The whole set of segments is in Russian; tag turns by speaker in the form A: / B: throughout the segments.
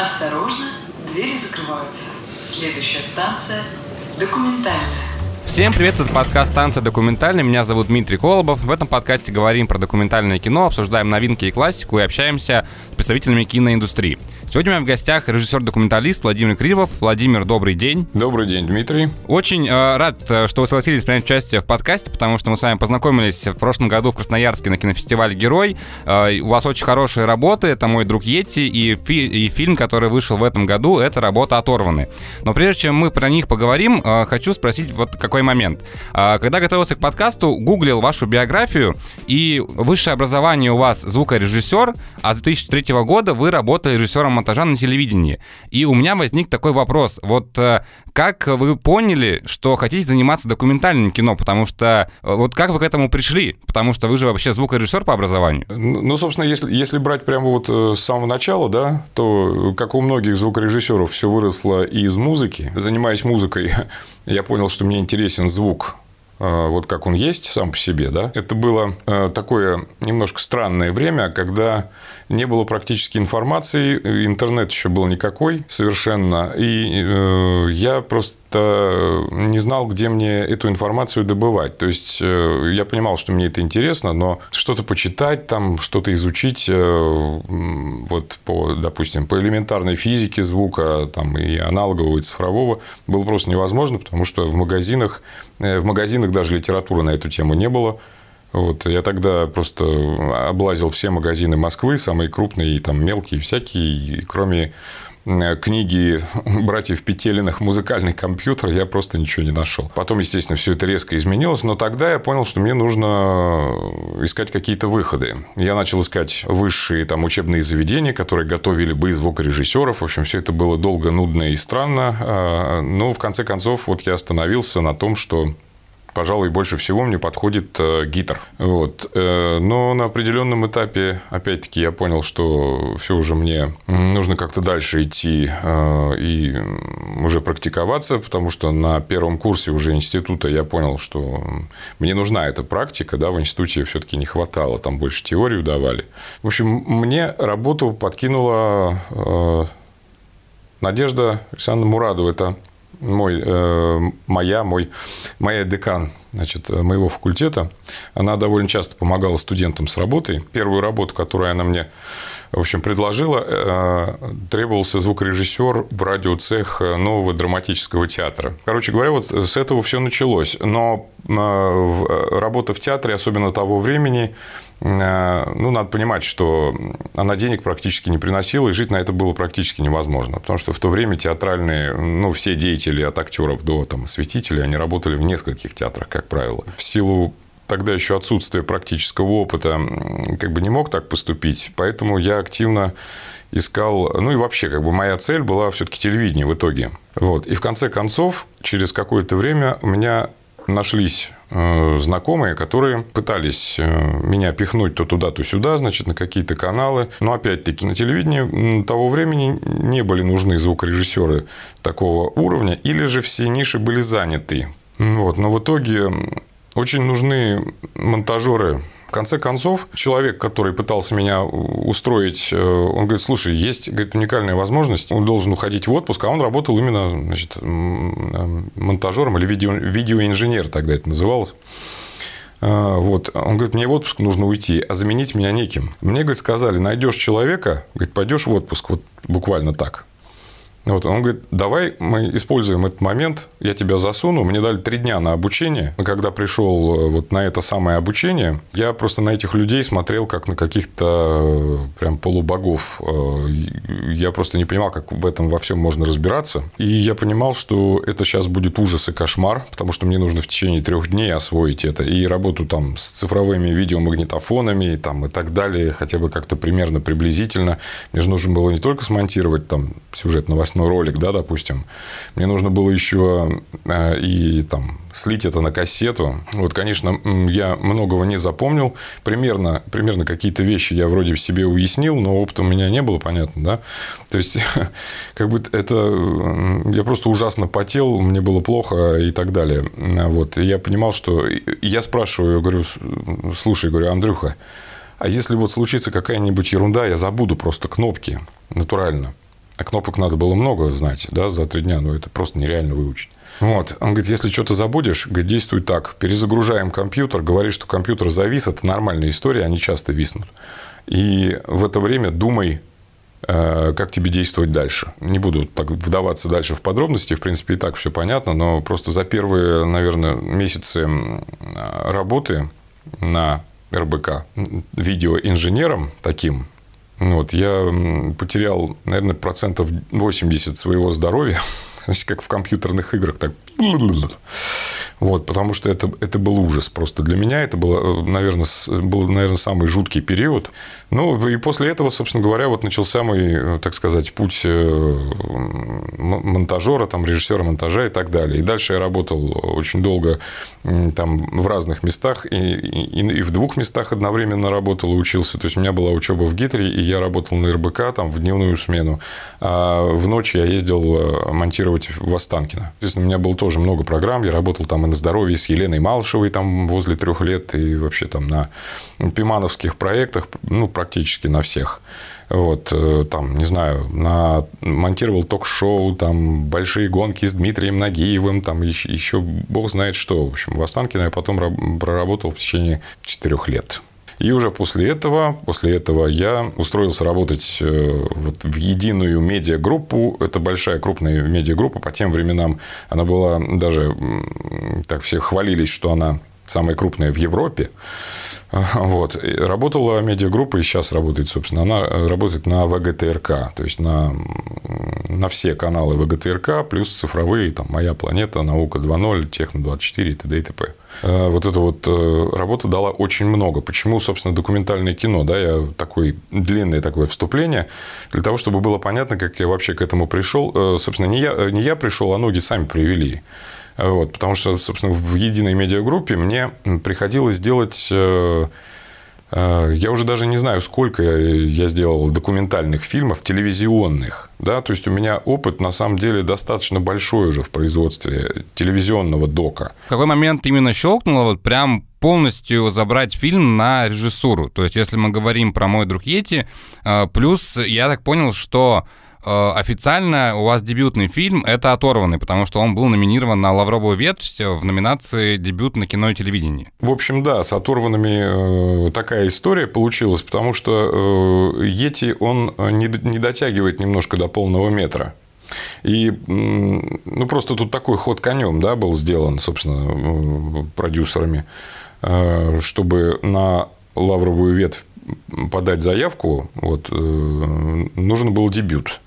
A: Осторожно, двери закрываются. Следующая станция – документальная.
B: Всем привет, это подкаст «Станция документальный». Меня зовут Дмитрий Колобов. В этом подкасте говорим про документальное кино, обсуждаем новинки и классику и общаемся с представителями киноиндустрии. Сегодня у меня в гостях режиссер-документалист Владимир Кривов. Владимир, добрый день.
C: Добрый день, Дмитрий.
B: Очень э, рад, э, что вы согласились принять участие в подкасте, потому что мы с вами познакомились в прошлом году в Красноярске на кинофестивале «Герой». Э, у вас очень хорошие работы, это «Мой друг Йети», и, фи- и фильм, который вышел в этом году, это работа «Оторваны». Но прежде чем мы про них поговорим, э, хочу спросить вот какой момент. Э, когда готовился к подкасту, гуглил вашу биографию, и высшее образование у вас звукорежиссер, а с 2003 года вы работали режиссером монтажа на телевидении. И у меня возник такой вопрос. Вот э, как вы поняли, что хотите заниматься документальным кино? Потому что э, вот как вы к этому пришли? Потому что вы же вообще звукорежиссер по образованию.
C: Ну, ну, собственно, если, если брать прямо вот э, с самого начала, да, то, как у многих звукорежиссеров, все выросло из музыки. Занимаясь музыкой, я понял, что мне интересен звук вот как он есть сам по себе, да, это было такое немножко странное время, когда не было практически информации, интернет еще был никакой совершенно, и э, я просто не знал, где мне эту информацию добывать. То есть э, я понимал, что мне это интересно, но что-то почитать, там что-то изучить, э, вот по, допустим, по элементарной физике звука, там и аналогового, и цифрового, было просто невозможно, потому что в магазинах, э, в магазинах даже литературы на эту тему не было. Вот, я тогда просто облазил все магазины Москвы, самые крупные, и там мелкие, всякие, и кроме книги братьев Петелиных «Музыкальный компьютер» я просто ничего не нашел. Потом, естественно, все это резко изменилось, но тогда я понял, что мне нужно искать какие-то выходы. Я начал искать высшие там, учебные заведения, которые готовили бы звукорежиссеров. В общем, все это было долго, нудно и странно. А, но, в конце концов, вот я остановился на том, что пожалуй, больше всего мне подходит э, гитар. Вот. Э, но на определенном этапе, опять-таки, я понял, что все уже мне нужно как-то дальше идти э, и уже практиковаться, потому что на первом курсе уже института я понял, что мне нужна эта практика. Да, в институте все-таки не хватало, там больше теорию давали. В общем, мне работу подкинула Надежда Александровна Мурадова. Это мой, э, моя, мой, моя декан значит, моего факультета, она довольно часто помогала студентам с работой. Первую работу, которую она мне в общем, предложила, э, требовался звукорежиссер в радиоцех нового драматического театра. Короче говоря, вот с этого все началось. Но э, работа в театре, особенно того времени, э, ну, надо понимать, что она денег практически не приносила, и жить на это было практически невозможно. Потому что в то время театральные, ну, все деятели от актеров до там, осветителей, они работали в нескольких театрах, как правило. В силу тогда еще отсутствие практического опыта, как бы не мог так поступить. Поэтому я активно искал, ну и вообще, как бы моя цель была все-таки телевидение в итоге. Вот. И в конце концов, через какое-то время у меня нашлись э, знакомые, которые пытались э, меня пихнуть то туда, то сюда, значит, на какие-то каналы. Но опять-таки на телевидении того времени не были нужны звукорежиссеры такого уровня, или же все ниши были заняты. Вот. Но в итоге очень нужны монтажеры. В конце концов, человек, который пытался меня устроить, э, он говорит, слушай, есть говорит, уникальная возможность, он должен уходить в отпуск, а он работал именно значит, монтажером или видео, видеоинженер тогда это называлось. А, вот. Он говорит, мне в отпуск нужно уйти, а заменить меня неким. Мне, говорит, сказали, найдешь человека, говорит, пойдешь в отпуск, вот буквально так. Вот, он говорит, давай мы используем этот момент, я тебя засуну. Мне дали три дня на обучение. И когда пришел э, вот на это самое обучение, я просто на этих людей смотрел как на каких-то э, прям полубогов. Э, я просто не понимал, как в этом во всем можно разбираться. И я понимал, что это сейчас будет ужас и кошмар, потому что мне нужно в течение трех дней освоить это. И работу там с цифровыми видеомагнитофонами там, и так далее, хотя бы как-то примерно приблизительно. Мне же нужно было не только смонтировать там сюжет новостей, новостной ролик, да, допустим, мне нужно было еще э, и там слить это на кассету. Вот, конечно, я многого не запомнил. Примерно, примерно какие-то вещи я вроде себе уяснил, но опыта у меня не было, понятно, да. То есть, как бы это... Я просто ужасно потел, мне было плохо и так далее. Вот. И я понимал, что... Я спрашиваю, говорю, слушай, говорю, Андрюха, а если вот случится какая-нибудь ерунда, я забуду просто кнопки натурально. А кнопок надо было много знать, да, за три дня, но это просто нереально выучить. Вот. Он говорит, если что-то забудешь, говорит, действуй так. Перезагружаем компьютер, говоришь, что компьютер завис, это нормальная история, они часто виснут. И в это время думай, э, как тебе действовать дальше. Не буду так вдаваться дальше в подробности, в принципе, и так все понятно, но просто за первые, наверное, месяцы работы на РБК видеоинженером таким, вот, я потерял, наверное, процентов 80 своего здоровья, как в компьютерных играх, так вот, потому что это, это был ужас просто для меня. Это было, наверное, был, наверное, самый жуткий период. Ну, и после этого, собственно говоря, вот начался мой, так сказать, путь э, монтажера, там, режиссера монтажа и так далее. И дальше я работал очень долго там в разных местах, и, и, и в двух местах одновременно работал и учился. То есть, у меня была учеба в Гитре, и я работал на РБК там в дневную смену. А в ночь я ездил э, монтировать в Останкино. Естественно, у меня было тоже много программ. Я работал там на здоровье с Еленой Малышевой там возле трех лет и вообще там на пимановских проектах, ну, практически на всех. Вот, э, там, не знаю, на, монтировал ток-шоу, там, большие гонки с Дмитрием Нагиевым, там, еще, еще бог знает что. В общем, в Останкино я потом проработал в течение четырех лет. И уже после этого, после этого я устроился работать э, вот в единую медиагруппу. Это большая крупная медиагруппа. По тем временам она была даже, так все хвалились, что она самая крупная в Европе. Вот. Работала медиагруппа и сейчас работает, собственно. Она работает на ВГТРК, то есть на, на все каналы ВГТРК, плюс цифровые, там, «Моя планета», «Наука 2.0», «Техно-24» и т.д. и т.п. Э, вот эта вот э, работа дала очень много. Почему, собственно, документальное кино? Да, я такой длинное такое вступление для того, чтобы было понятно, как я вообще к этому пришел. Э, собственно, не я, не я пришел, а ноги сами привели. Вот, потому что, собственно, в единой медиагруппе мне приходилось делать... Э, э, я уже даже не знаю, сколько я сделал документальных фильмов, телевизионных. Да? То есть, у меня опыт, на самом деле, достаточно большой уже в производстве телевизионного дока.
B: В какой момент именно щелкнуло вот прям полностью забрать фильм на режиссуру? То есть, если мы говорим про «Мой друг Йети», э, плюс я так понял, что официально у вас дебютный фильм — это «Оторванный», потому что он был номинирован на «Лавровую ветвь» в номинации «Дебют на кино и телевидении».
C: В общем, да, с «Оторванными» э, такая история получилась, потому что э, «Йети» он не дотягивает немножко до полного метра. И ну, просто тут такой ход конем да, был сделан, собственно, продюсерами, чтобы на лавровую ветвь подать заявку, вот, нужен был дебют.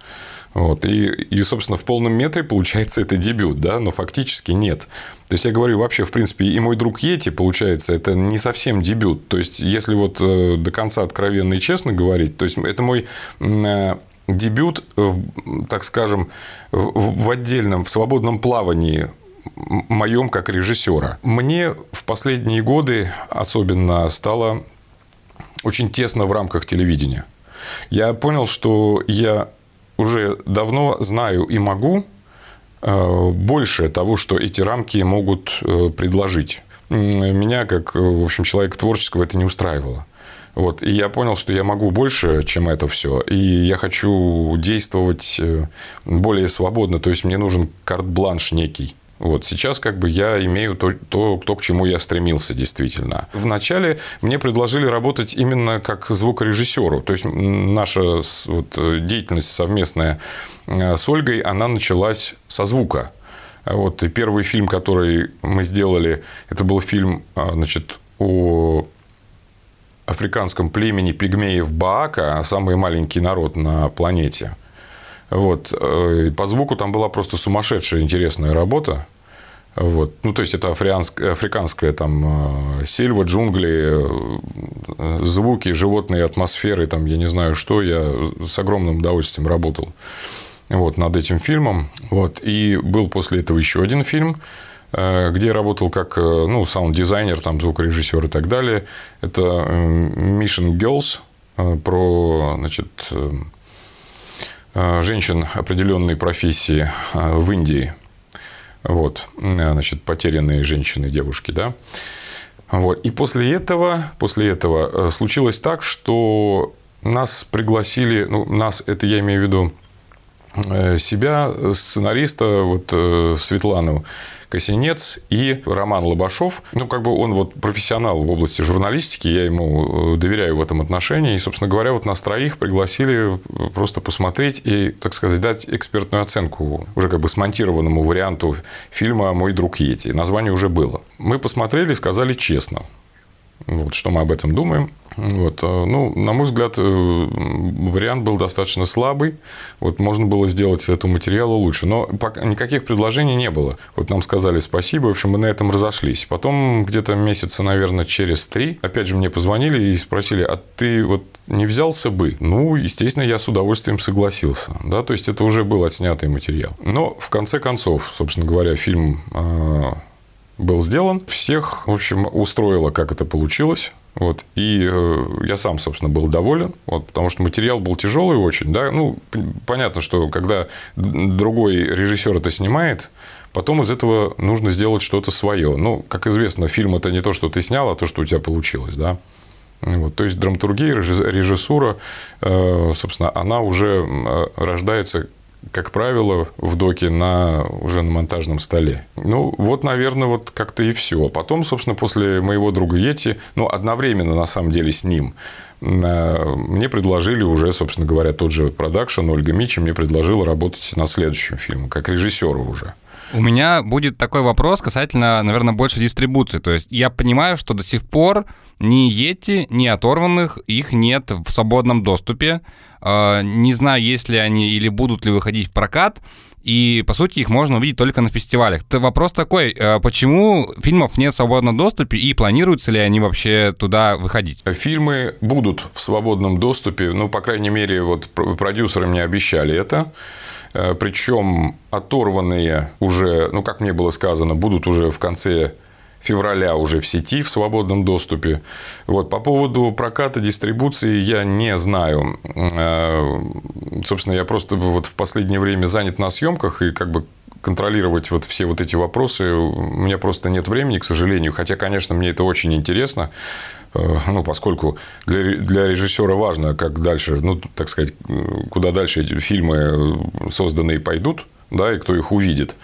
C: Вот. И, и, собственно, в полном метре получается это дебют, да, но фактически нет. То есть, я говорю, вообще, в принципе, и мой друг Йети, получается, это не совсем дебют. То есть, если вот э, до конца откровенно и честно говорить, то есть, это мой э, дебют, так скажем, в отдельном, в свободном плавании моем как режиссера. Мне в последние годы особенно стало очень тесно в рамках телевидения. Я понял, что я уже давно знаю и могу э, больше того, что эти рамки могут э, предложить. Меня, как, в общем, человека творческого, это не устраивало. Вот. И я понял, что я могу больше, чем это все. И я хочу действовать э, более свободно. То есть, мне нужен карт-бланш некий. Вот сейчас как бы я имею то, то, то, к чему я стремился действительно. Вначале мне предложили работать именно как звукорежиссеру. То есть наша вот, деятельность совместная э, с Ольгой, она началась со звука. Вот, и первый фильм, который мы сделали, это был фильм э, значит, о африканском племени пигмеев Баака, самый маленький народ на планете. Вот. Э, по звуку там была просто сумасшедшая интересная работа. Вот. Ну, то есть, это африанская, африканская там э, сельва, джунгли, э, звуки, животные атмосферы, там, я не знаю что, я с огромным удовольствием работал вот, над этим фильмом. Вот. И был после этого еще один фильм, где я работал как ну, саунд-дизайнер, там, звукорежиссер и так далее. Это Mission Girls про значит, женщин определенной профессии в Индии. Вот, значит, потерянные женщины, девушки, да. Вот. И после этого, после этого э, случилось так, что нас пригласили, ну, нас, это я имею в виду э, себя, сценариста вот, э, Светлану Косинец и Роман Лобашов. Ну, как бы он вот профессионал в области журналистики, я ему доверяю в этом отношении. И, собственно говоря, вот нас троих пригласили просто посмотреть и, так сказать, дать экспертную оценку уже как бы смонтированному варианту фильма «Мой друг Йети». Название уже было. Мы посмотрели сказали честно, вот, что мы об этом думаем. Вот. Э, ну, на мой взгляд, э, вариант был достаточно слабый. Вот можно было сделать этого материала лучше. Но никаких предложений не было. Вот нам сказали спасибо. В общем, мы на этом разошлись. Потом где-то месяца, наверное, через три, опять же, мне позвонили и спросили, а ты вот не взялся бы? Ну, естественно, я с удовольствием согласился. Да? То есть, это уже был отснятый материал. Но, в конце концов, собственно говоря, фильм э, был сделан. Всех, в общем, устроило, как это получилось. Вот. И э, я сам, собственно, был доволен, вот, потому что материал был тяжелый очень. Да? Ну, понятно, что когда другой режиссер это снимает, потом из этого нужно сделать что-то свое. Ну, как известно, фильм это не то, что ты снял, а то, что у тебя получилось. Да? Вот, то есть драматургия, режиссура, э, собственно, она уже рождается как правило, в доке на, уже на монтажном столе. Ну, вот, наверное, вот как-то и все. Потом, собственно, после моего друга Ети, ну, одновременно, на самом деле, с ним, э, мне предложили уже, собственно говоря, тот же продакшн, Ольга Мичи мне предложила работать над следующим фильмом, как режиссеру уже.
B: У меня будет такой вопрос касательно, наверное, больше дистрибуции. То есть я понимаю, что до сих пор ни Йети, ни оторванных их нет в свободном доступе. А, не знаю, есть ли они или будут ли выходить в прокат. И, по сути, их можно увидеть только на фестивалях. Это вопрос такой, а почему фильмов нет в свободном доступе и планируются ли они вообще туда выходить?
C: Фильмы будут в свободном доступе, ну, по крайней мере, вот продюсеры мне обещали это. Э, Причем оторванные уже, ну, как мне было сказано, будут уже в конце февраля уже в сети, в свободном доступе. Вот, по поводу проката, дистрибуции я не знаю. Э, собственно, я просто вот в последнее время занят на съемках и как бы контролировать вот все вот эти вопросы у меня просто нет времени, к сожалению. Хотя, конечно, мне это очень интересно. Э, ну, поскольку для, для режиссера важно, как дальше, ну, так сказать, куда дальше эти фильмы созданные пойдут, да, и кто их увидит.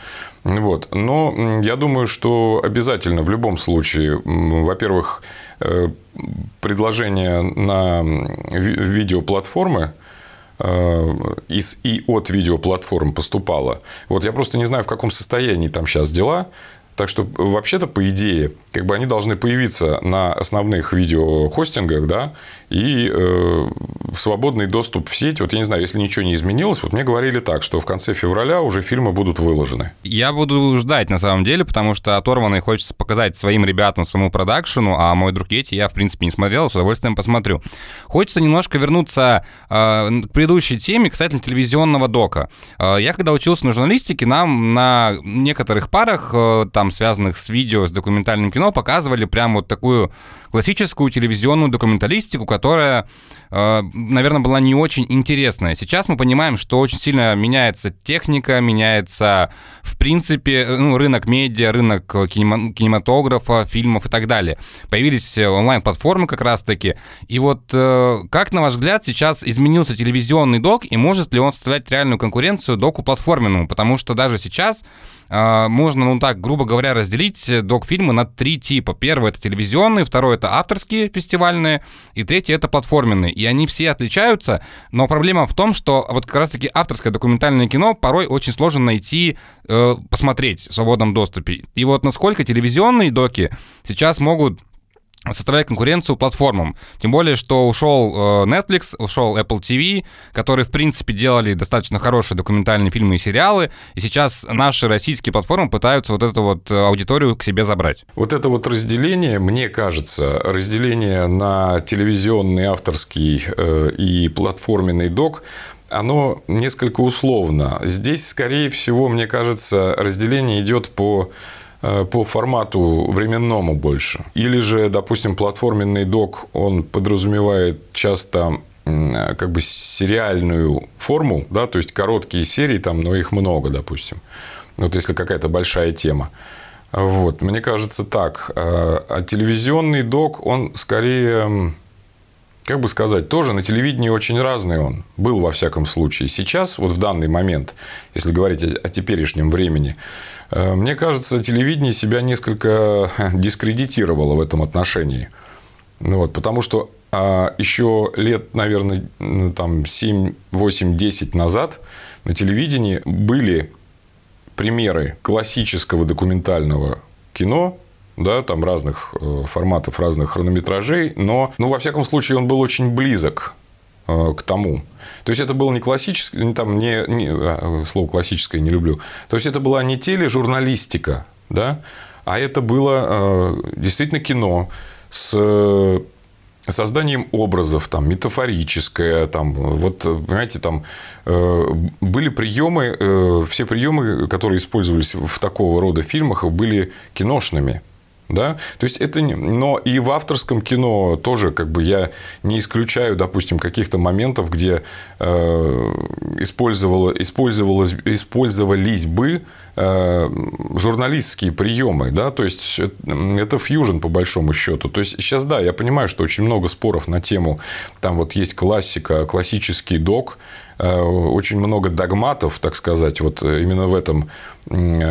C: Вот. Но я думаю, что обязательно в любом случае, во-первых, э, предложение на видеоплатформы э, из и от видеоплатформ поступало. Вот я просто не знаю, в каком состоянии там сейчас дела. Так что, вообще-то, по идее, как бы они должны появиться на основных видеохостингах, да, и э, в свободный доступ в сеть. Вот я не знаю, если ничего не изменилось, вот мне говорили так, что в конце февраля уже фильмы будут выложены.
B: Я буду ждать, на самом деле, потому что оторванный хочется показать своим ребятам, своему продакшену, а мой друг Ети я, в принципе, не смотрел, с удовольствием посмотрю. Хочется немножко вернуться э, к предыдущей теме, кстати, телевизионного дока. Э, я, когда учился на журналистике, нам на некоторых парах, э, там, связанных с видео, с документальным кино, показывали прям вот такую классическую телевизионную документалистику, которая, э, наверное, была не очень интересная. Сейчас мы понимаем, что очень сильно меняется техника, меняется, в принципе, ну, рынок медиа, рынок кинематографа, фильмов и так далее. Появились онлайн-платформы как раз-таки. И вот э, как, на ваш взгляд, сейчас изменился телевизионный док, и может ли он составлять реальную конкуренцию доку платформенному? Потому что даже сейчас э, можно, ну так, грубо говоря, разделить док-фильмы на три типа. Первый — это телевизионный, второй — это авторские фестивальные, и третий это платформенные. И они все отличаются, но проблема в том, что вот как раз-таки авторское документальное кино порой очень сложно найти, э, посмотреть в свободном доступе. И вот насколько телевизионные доки сейчас могут составляя конкуренцию платформам. Тем более, что ушел э, Netflix, ушел Apple TV, которые, в принципе, делали достаточно хорошие документальные фильмы и сериалы, и сейчас наши российские платформы пытаются вот эту вот аудиторию к себе забрать.
C: Вот это вот разделение, мне кажется, разделение на телевизионный, авторский э, и платформенный док, оно несколько условно. Здесь, скорее всего, мне кажется, разделение идет по Э, по формату временному больше. Или же, допустим, платформенный док, он подразумевает часто как бы сериальную форму, да, то есть короткие серии там, но их много, допустим. Вот если какая-то большая тема. Вот, мне кажется так. А, а телевизионный док, он скорее как бы сказать, тоже на телевидении очень разный он. Был во всяком случае. Сейчас, вот в данный момент, если говорить о, теперешнем времени, э, мне кажется, телевидение себя несколько дискредитировало в этом отношении. Ну вот, потому что а еще лет, наверное, там 7, 8, 10 назад на телевидении были примеры классического документального кино, да, там разных э, форматов, разных хронометражей, но, ну, во всяком случае, он был очень близок э, к тому. То есть это было не классическое, там не, не а, слово классическое не люблю. То есть это была не тележурналистика, да, а это было э, действительно кино с созданием образов, там, метафорическое, там, вот, понимаете, там э, были приемы, э, все приемы, которые использовались в такого рода фильмах, были киношными. Да? То есть это не... Но и в авторском кино тоже как бы я не исключаю, допустим, каких-то моментов, где э, использовало, использовалось, использовались бы э, журналистские приемы. Да? То есть это фьюжн по большому счету. То есть сейчас, да, я понимаю, что очень много споров на тему, там вот есть классика, классический док, очень много догматов, так сказать, вот именно в этом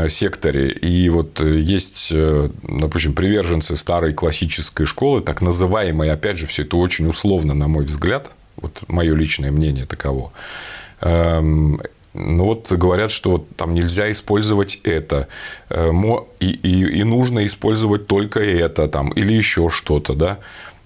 C: секторе. И вот есть, э, допустим, приверженцы старой классической школы, так называемые, опять же, все это очень условно, на мой взгляд, вот мое личное мнение таково. Эм, ну вот говорят, что там нельзя использовать это, э, и, и, и нужно использовать только это там, или еще что-то, да.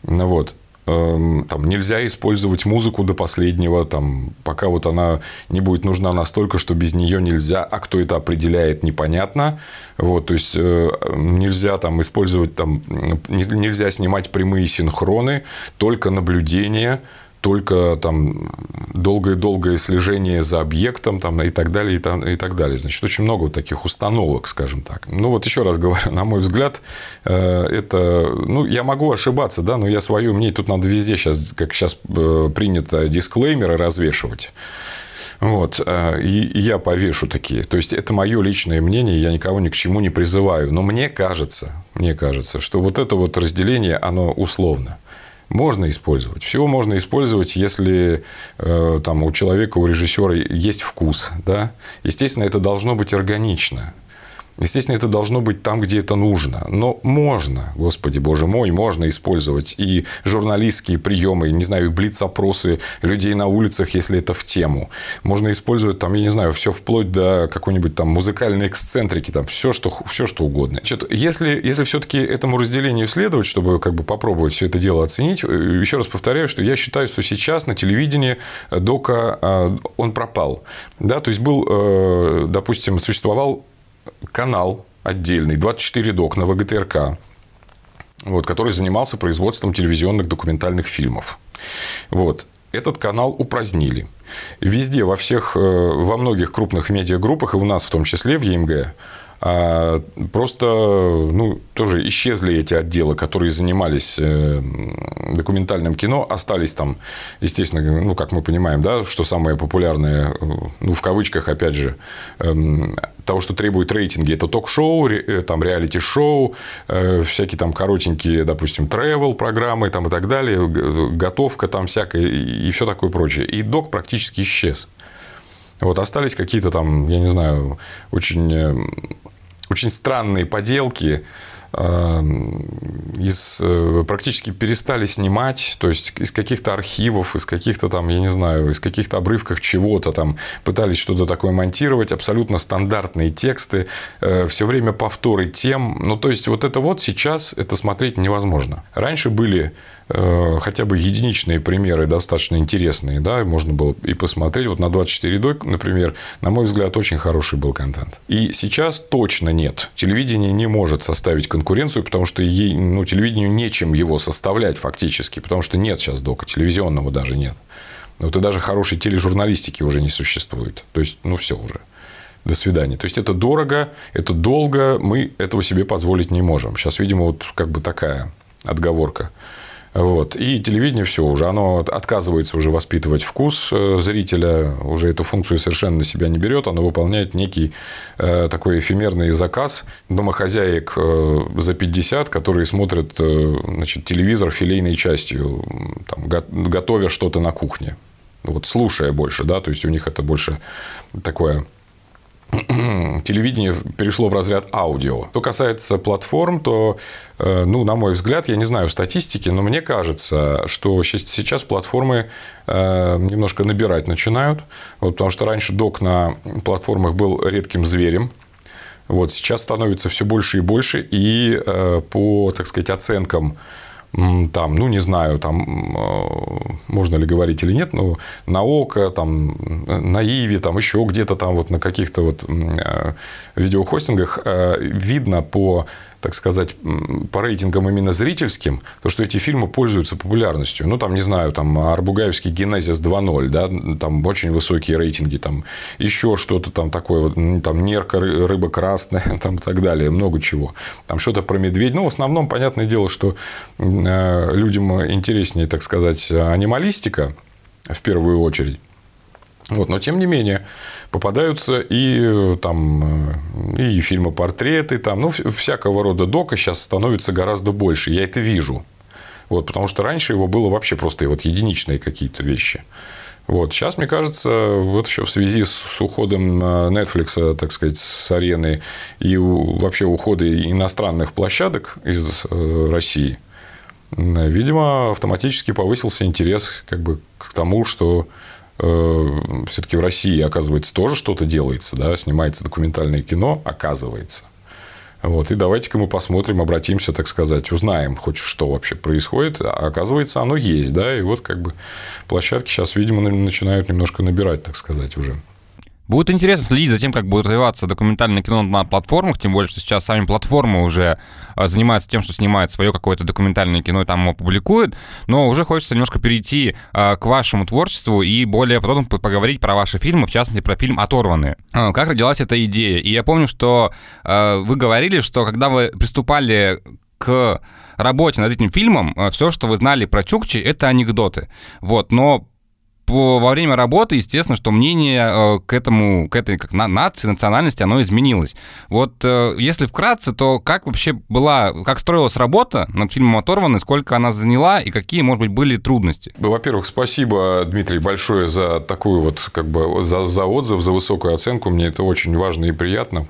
C: Ну вот. Эм, там нельзя использовать музыку до последнего, там, пока вот она не будет нужна настолько, что без нее нельзя, а кто это определяет, непонятно. Вот, то есть э, нельзя там использовать там нельзя снимать прямые синхроны, только наблюдение только там долгое-долгое слежение за объектом там, и так далее, и, там, и так далее. Значит, очень много вот таких установок, скажем так. Ну, вот еще раз говорю, на мой взгляд, э, это... Ну, я могу ошибаться, да, но я свое мнение... Тут надо везде сейчас, как сейчас э, принято, дисклеймеры развешивать. Вот. Э, и я повешу такие. То есть, это мое личное мнение, я никого ни к чему не призываю. Но мне кажется, мне кажется, что вот это вот разделение, оно условно можно использовать. Все можно использовать, если э, там, у человека, у режиссера есть вкус. Да? Естественно, это должно быть органично. Естественно, это должно быть там, где это нужно. Но можно, господи боже мой, можно использовать и журналистские приемы, не знаю, и блиц-опросы людей на улицах, если это в тему. Можно использовать там, я не знаю, все вплоть до какой-нибудь там музыкальной эксцентрики, там все, что, все, что угодно. Значит, если, если все-таки этому разделению следовать, чтобы как бы попробовать все это дело оценить, э, еще раз повторяю, что я считаю, что сейчас на телевидении Дока, э, он пропал. Да, то есть был, э, допустим, существовал канал отдельный, 24 док на ВГТРК, вот, который занимался производством телевизионных документальных фильмов. Вот. Этот канал упразднили. Везде, во всех, э, во многих крупных медиагруппах, и у нас в том числе в ЕМГ, а просто ну, тоже исчезли эти отделы, которые занимались э, документальным кино, остались там, естественно, ну, как мы понимаем, да, что самое популярное, ну, в кавычках, опять же, эм, того, что требует рейтинги, это ток-шоу, э, там реалити-шоу, э, всякие там коротенькие, допустим, travel программы там и так далее, готовка там всякая и все такое прочее. И док практически исчез. Вот остались какие-то там, я не знаю, очень очень странные поделки из, э, практически перестали снимать, то есть из каких-то архивов, из каких-то там, я не знаю, из каких-то обрывков чего-то там пытались что-то такое монтировать, абсолютно стандартные тексты, э, все время повторы тем. Ну, то есть, вот это вот сейчас это смотреть невозможно. Раньше были хотя бы единичные примеры достаточно интересные, да, можно было и посмотреть. Вот на 24 док, например, на мой взгляд, очень хороший был контент. И сейчас точно нет. Телевидение не может составить конкуренцию, потому что ей, ну, телевидению нечем его составлять фактически, потому что нет сейчас дока, телевизионного даже нет. Вот и даже хорошей тележурналистики уже не существует. То есть, ну, все уже. До свидания. То есть, это дорого, это долго, мы этого себе позволить не можем. Сейчас, видимо, вот как бы такая отговорка Вот. И телевидение все уже, оно отказывается уже воспитывать вкус э, зрителя, уже эту функцию совершенно на себя не берет, оно выполняет некий э, такой эфемерный заказ домохозяек э, за 50, которые смотрят значит, телевизор филейной частью, там, готовя что-то на кухне. Вот, слушая больше, да, то есть у них это больше такое телевидение перешло в разряд аудио. Что касается платформ, то, э, ну, на мой взгляд, я не знаю статистики, но мне кажется, что сейчас платформы э, немножко набирать начинают. Вот, потому что раньше док на платформах был редким зверем. Вот, сейчас становится все больше и больше. И э, по, так сказать, оценкам там, ну, не знаю, там, э, можно ли говорить или нет, но на ОКО, там, на Иви, там, еще где-то там вот на каких-то вот э, видеохостингах э, видно по так сказать, по рейтингам именно зрительским, то, что эти фильмы пользуются популярностью. Ну, там, не знаю, там, Арбугаевский «Генезис 2.0», да, там очень высокие рейтинги, там, еще что-то там такое, вот, там, «Нерка», «Рыба красная», там, и так далее, много чего. Там что-то про медведь. Ну, в основном, понятное дело, что э, людям интереснее, так сказать, анималистика, в первую очередь. Вот, но тем не менее попадаются и э, там э, и фильмы портреты там ну всякого рода дока сейчас становится гораздо больше я это вижу. Вот потому что раньше его было вообще просто вот единичные какие-то вещи. Вот сейчас мне кажется вот еще в связи с уходом э, Netflix так сказать с арены и вообще ухода иностранных площадок из России видимо автоматически повысился интерес как бы к тому что все-таки в России, оказывается, тоже что-то делается, да, снимается документальное кино, оказывается. Вот, и давайте-ка мы посмотрим, обратимся, так сказать, узнаем хоть что вообще происходит. А оказывается, оно есть, да, и вот как бы площадки сейчас, видимо, начинают немножко набирать, так сказать, уже.
B: Будет интересно следить за тем, как будет развиваться документальное кино на платформах, тем более, что сейчас сами платформы уже а, занимаются тем, что снимают свое какое-то документальное кино и там его публикуют, но уже хочется немножко перейти а, к вашему творчеству и более подробно поговорить про ваши фильмы, в частности, про фильм «Оторванные». А, как родилась эта идея? И я помню, что вы говорили, что когда вы приступали к работе над этим фильмом, все, что вы знали про Чукчи, это анекдоты. Вот, но во время работы, естественно, что мнение э, к этому, к этой как на, нации, национальности, оно изменилось. Вот э, если вкратце, то как вообще была, как строилась работа над фильмом «Оторванный», сколько она заняла и какие, может быть, были трудности?
C: Во-первых, спасибо, Дмитрий, большое за такую вот, как бы, за, за отзыв, за высокую оценку. Мне это очень важно и приятно.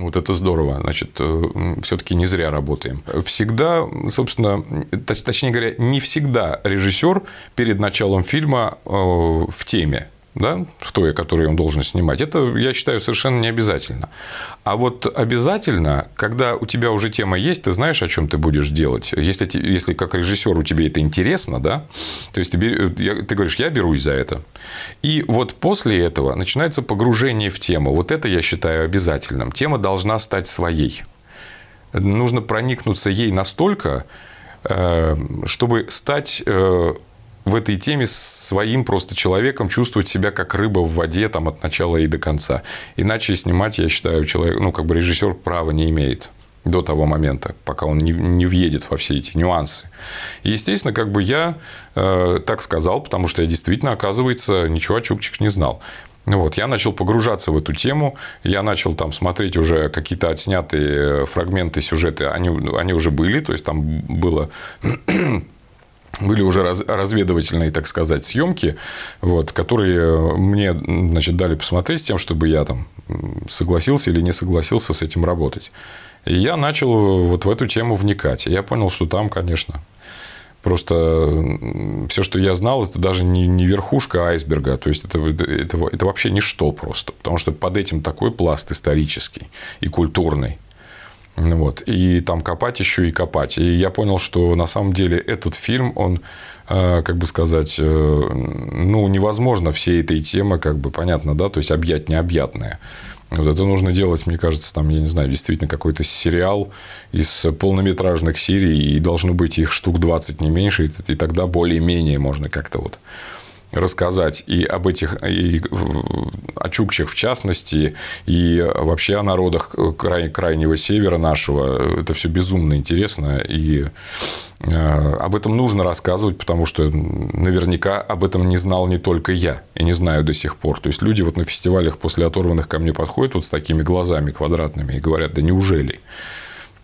C: Вот это здорово. Значит, э, все-таки не зря работаем. Всегда, собственно, точнее говоря, не всегда режиссер перед началом фильма э, в теме да, в той, которую он должен снимать, это, я считаю, совершенно не обязательно. А вот обязательно, когда у тебя уже тема есть, ты знаешь, о чем ты будешь делать. Если, если как режиссер у тебя это интересно, да, то есть ты, ты говоришь, я берусь за это. И вот после этого начинается погружение в тему. Вот это я считаю обязательным. Тема должна стать своей. Нужно проникнуться ей настолько, э, чтобы стать э, в этой теме своим просто человеком чувствовать себя как рыба в воде там от начала и до конца. Иначе снимать, я считаю, человек, ну, как бы режиссер права не имеет до того момента, пока он не, не въедет во все эти нюансы. И, естественно, как бы я э, так сказал, потому что я действительно, оказывается, ничего о Чукчик не знал. Вот, я начал погружаться в эту тему, я начал там смотреть уже какие-то отснятые фрагменты сюжета, они, они уже были, то есть там было были уже раз, разведывательные, так сказать, съемки, вот, которые мне значит, дали посмотреть с тем, чтобы я там согласился или не согласился с этим работать. И я начал вот в эту тему вникать. И я понял, что там, конечно, просто все, что я знал, это даже не, не верхушка айсберга, то есть это, это, это вообще ничто просто, потому что под этим такой пласт исторический и культурный. Вот. И там копать еще и копать. И я понял, что на самом деле этот фильм, он, э, как бы сказать, э, ну, невозможно всей этой темы, как бы, понятно, да, то есть объять необъятное. Вот это нужно делать, мне кажется, там, я не знаю, действительно какой-то сериал из полнометражных серий, и должно быть их штук 20 не меньше, и тогда более-менее можно как-то вот рассказать и об этих, и о Чукчах в частности, и вообще о народах край, крайнего севера нашего. Это все безумно интересно, и э, об этом нужно рассказывать, потому что наверняка об этом не знал не только я, и не знаю до сих пор. То есть люди вот на фестивалях после оторванных ко мне подходят вот с такими глазами квадратными и говорят, да неужели?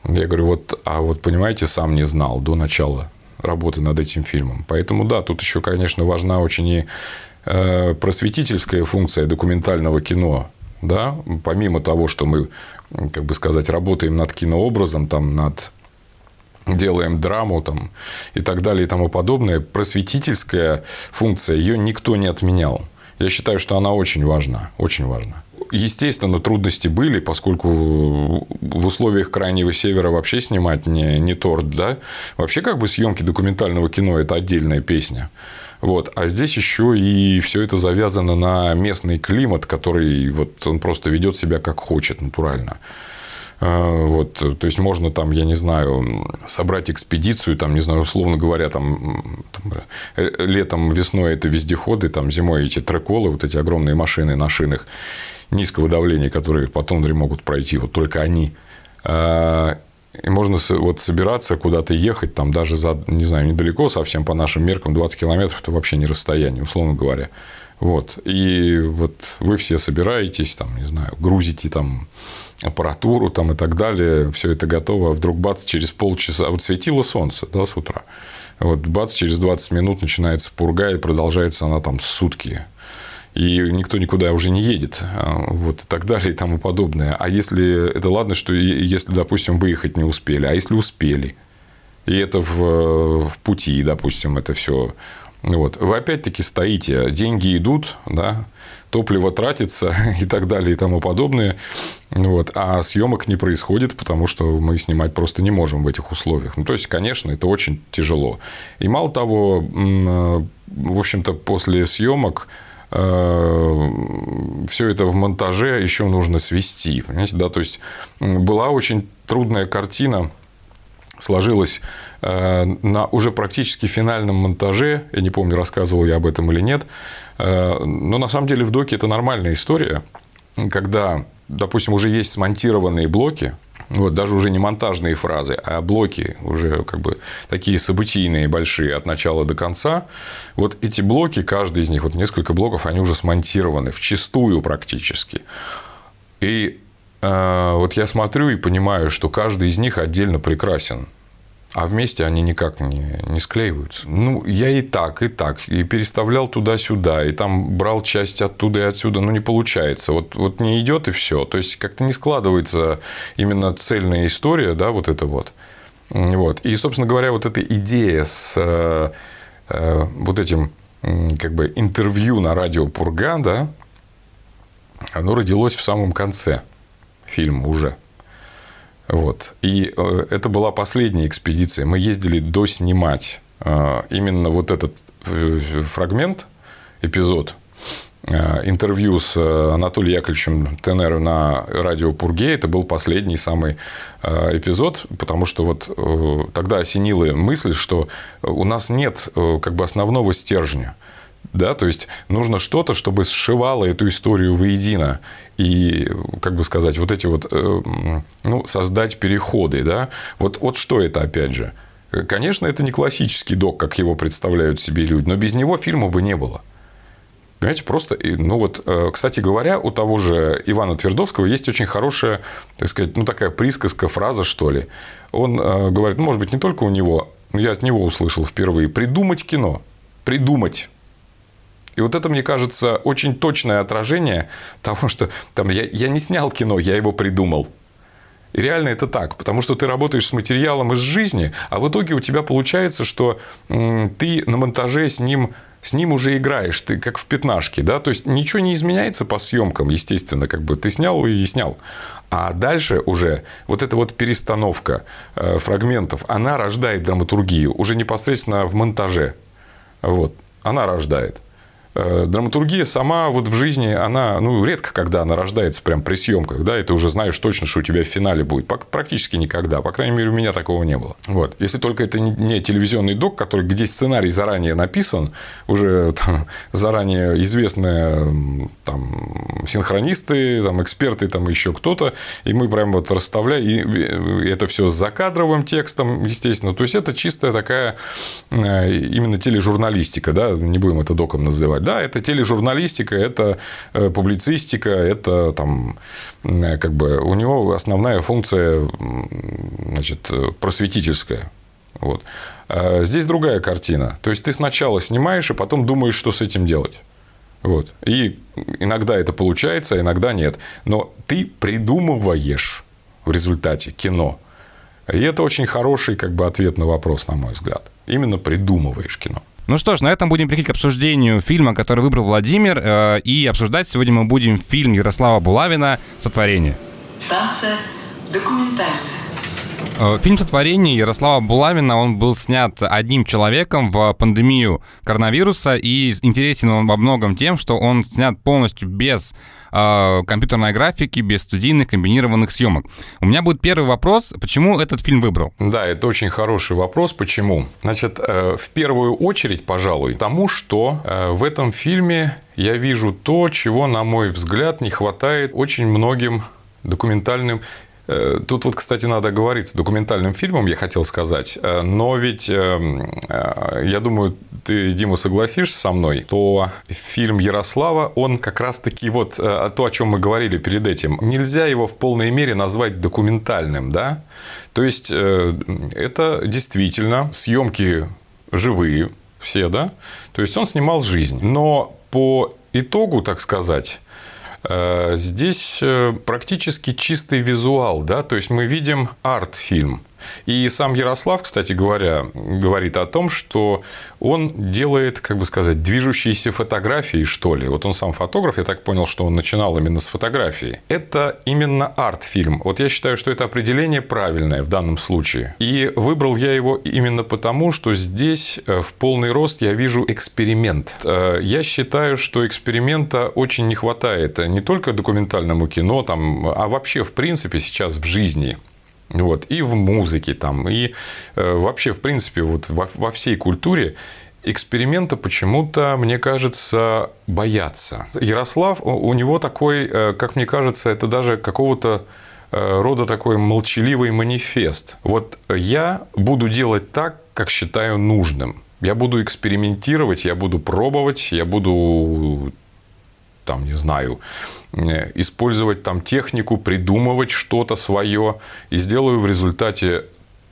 C: Я говорю, вот, а вот понимаете, сам не знал до начала работы над этим фильмом. Поэтому да, тут еще, конечно, важна очень и э, просветительская функция документального кино. Да? Помимо того, что мы, как бы сказать, работаем над кинообразом, там, над делаем драму там, и так далее и тому подобное, просветительская функция, ее никто не отменял. Я считаю, что она очень важна, очень важна. Естественно, трудности были, поскольку в условиях Крайнего Севера вообще снимать не, не торт, да. Вообще, как бы съемки документального кино – это отдельная песня. Вот. А здесь еще и все это завязано на местный климат, который вот он просто ведет себя как хочет натурально. А, вот, то есть можно там, я не знаю, собрать экспедицию, там, не знаю, условно говоря, там, там э, летом, весной это вездеходы, там, зимой эти треколы, вот эти огромные машины на шинах низкого давления, которые по тундре могут пройти, вот только они. А, и можно вот собираться куда-то ехать, там даже за, не знаю, недалеко совсем по нашим меркам, 20 километров, это вообще не расстояние, условно говоря. Вот. И вот вы все собираетесь, там, не знаю, грузите там аппаратуру там и так далее, все это готово, а вдруг бац, через полчаса, вот светило солнце, да, с утра, вот бац, через 20 минут начинается пурга, и продолжается она там сутки и никто никуда уже не едет, а, вот, и так далее, и тому подобное. А если это ладно, что если, допустим, выехать не успели, а если успели, и это в, в пути, допустим, это все, вот, вы опять-таки стоите, деньги идут, да, топливо тратится и так далее и тому подобное. Вот. А съемок не происходит, потому что мы снимать просто не можем в этих условиях. Ну, то есть, конечно, это очень тяжело. И мало того, в общем-то, после съемок Э, все это в монтаже еще нужно свести. Понимаете, да? То есть была очень трудная картина, сложилась э, на уже практически финальном монтаже. Я не помню, рассказывал я об этом или нет. Э, но на самом деле в доке это нормальная история, когда, допустим, уже есть смонтированные блоки, вот, даже уже не монтажные фразы, а блоки уже как бы такие событийные большие от начала до конца. Вот эти блоки, каждый из них, вот несколько блоков, они уже смонтированы в чистую практически. И э, вот я смотрю и понимаю, что каждый из них отдельно прекрасен а вместе они никак не, не склеиваются. Ну, я и так, и так, и переставлял туда-сюда, и там брал часть оттуда и отсюда, ну, не получается. Вот, вот не идет и все. То есть, как-то не складывается именно цельная история, да, вот это вот. Вот. И, собственно говоря, вот эта идея с э, э, вот этим как бы интервью на радио Пурга, да, оно родилось в самом конце фильма уже. Вот. И э, это была последняя экспедиция. Мы ездили доснимать э, именно вот этот э, фрагмент, эпизод интервью с Анатолием Яковлевичем Тенером на радио Пурге. Это был последний самый эпизод, потому что вот тогда осенила мысль, что у нас нет как бы основного стержня. Да, то есть нужно что-то, чтобы сшивало эту историю воедино и, как бы сказать, вот эти вот, э, ну, создать переходы, да. Вот, вот что это, опять же? Конечно, это не классический док, как его представляют себе люди, но без него фильма бы не было. Понимаете, просто, ну вот, э, кстати говоря, у того же Ивана Твердовского есть очень хорошая, так сказать, ну такая присказка, фраза, что ли. Он э, говорит, ну, может быть, не только у него, я от него услышал впервые, придумать кино, придумать. И вот это, мне кажется, очень точное отражение того, что там, я, я не снял кино, я его придумал. И реально это так, потому что ты работаешь с материалом из жизни, а в итоге у тебя получается, что ты на монтаже с ним с ним уже играешь, ты как в пятнашке, да, то есть ничего не изменяется по съемкам, естественно, как бы ты снял и снял. А дальше уже вот эта вот перестановка э, фрагментов, она рождает драматургию уже непосредственно в монтаже. Вот, она рождает. Э, драматургия сама вот в жизни, она, ну, редко когда она рождается прям при съемках, да, и ты уже знаешь точно, что у тебя в финале будет. Практически никогда. По крайней мере, у меня такого не было. Вот. Если только это не телевизионный док, который, где сценарий заранее написан, уже там, заранее известные там, синхронисты, там, эксперты, там еще кто-то, и мы прям вот расставляем, и это все с закадровым текстом, естественно. То есть, это чистая такая э, именно тележурналистика, да, не будем это доком называть да, это тележурналистика, это э, публицистика, это там, э, как бы, у него основная функция, значит, просветительская. Вот. А здесь другая картина. То есть, ты сначала снимаешь, и потом думаешь, что с этим делать. Вот. И иногда это получается, а иногда нет. Но ты придумываешь в результате кино. И это очень хороший как бы, ответ на вопрос, на мой взгляд. Именно придумываешь кино.
B: Ну что ж, на этом будем переходить к обсуждению фильма, который выбрал Владимир. Э, и обсуждать сегодня мы будем фильм Ярослава Булавина «Сотворение».
A: Станция документальная.
B: Э, фильм «Сотворение» Ярослава Булавина, он был снят одним человеком в пандемию коронавируса, и интересен он во многом тем, что он снят полностью без э, компьютерной графики, без студийных комбинированных съемок. У меня будет первый вопрос, почему этот фильм выбрал?
C: Да, это очень хороший вопрос, почему? Значит, э, в первую очередь, пожалуй, тому, что э, в этом фильме я вижу то, чего, на мой взгляд, не хватает очень многим документальным тут вот, кстати, надо говорить документальным фильмом, я хотел сказать. Э, но ведь, эм, э, я думаю, ты, Дима, согласишься со мной, то фильм Ярослава, он как раз-таки вот то, о чем мы говорили перед этим. Нельзя его в полной мере назвать документальным, да? То есть, это действительно съемки живые все, да? То есть, он снимал жизнь. Но по итогу, так сказать, Э, здесь э, практически чистый визуал, да, то есть мы видим арт-фильм. И сам Ярослав, кстати говоря, говорит о том, что он делает, как бы сказать, движущиеся фотографии, что ли. Вот он сам фотограф, я так понял, что он начинал именно с фотографии. Это именно арт-фильм. Вот я считаю, что это определение правильное в данном случае. И выбрал я его именно потому, что здесь э, в полный рост я вижу эксперимент. Э, я считаю, что эксперимента очень не хватает не только документальному кино, там, а вообще в принципе сейчас в жизни. Вот, и в музыке там, и э, вообще, в принципе, вот во, во всей культуре эксперимента почему-то, мне кажется, боятся. Ярослав, у него такой, э, как мне кажется, это даже какого-то э, рода такой молчаливый манифест. Вот я буду делать так, как считаю нужным. Я буду экспериментировать, я буду пробовать, я буду там, не знаю, э, использовать там технику, придумывать что-то свое, и сделаю в результате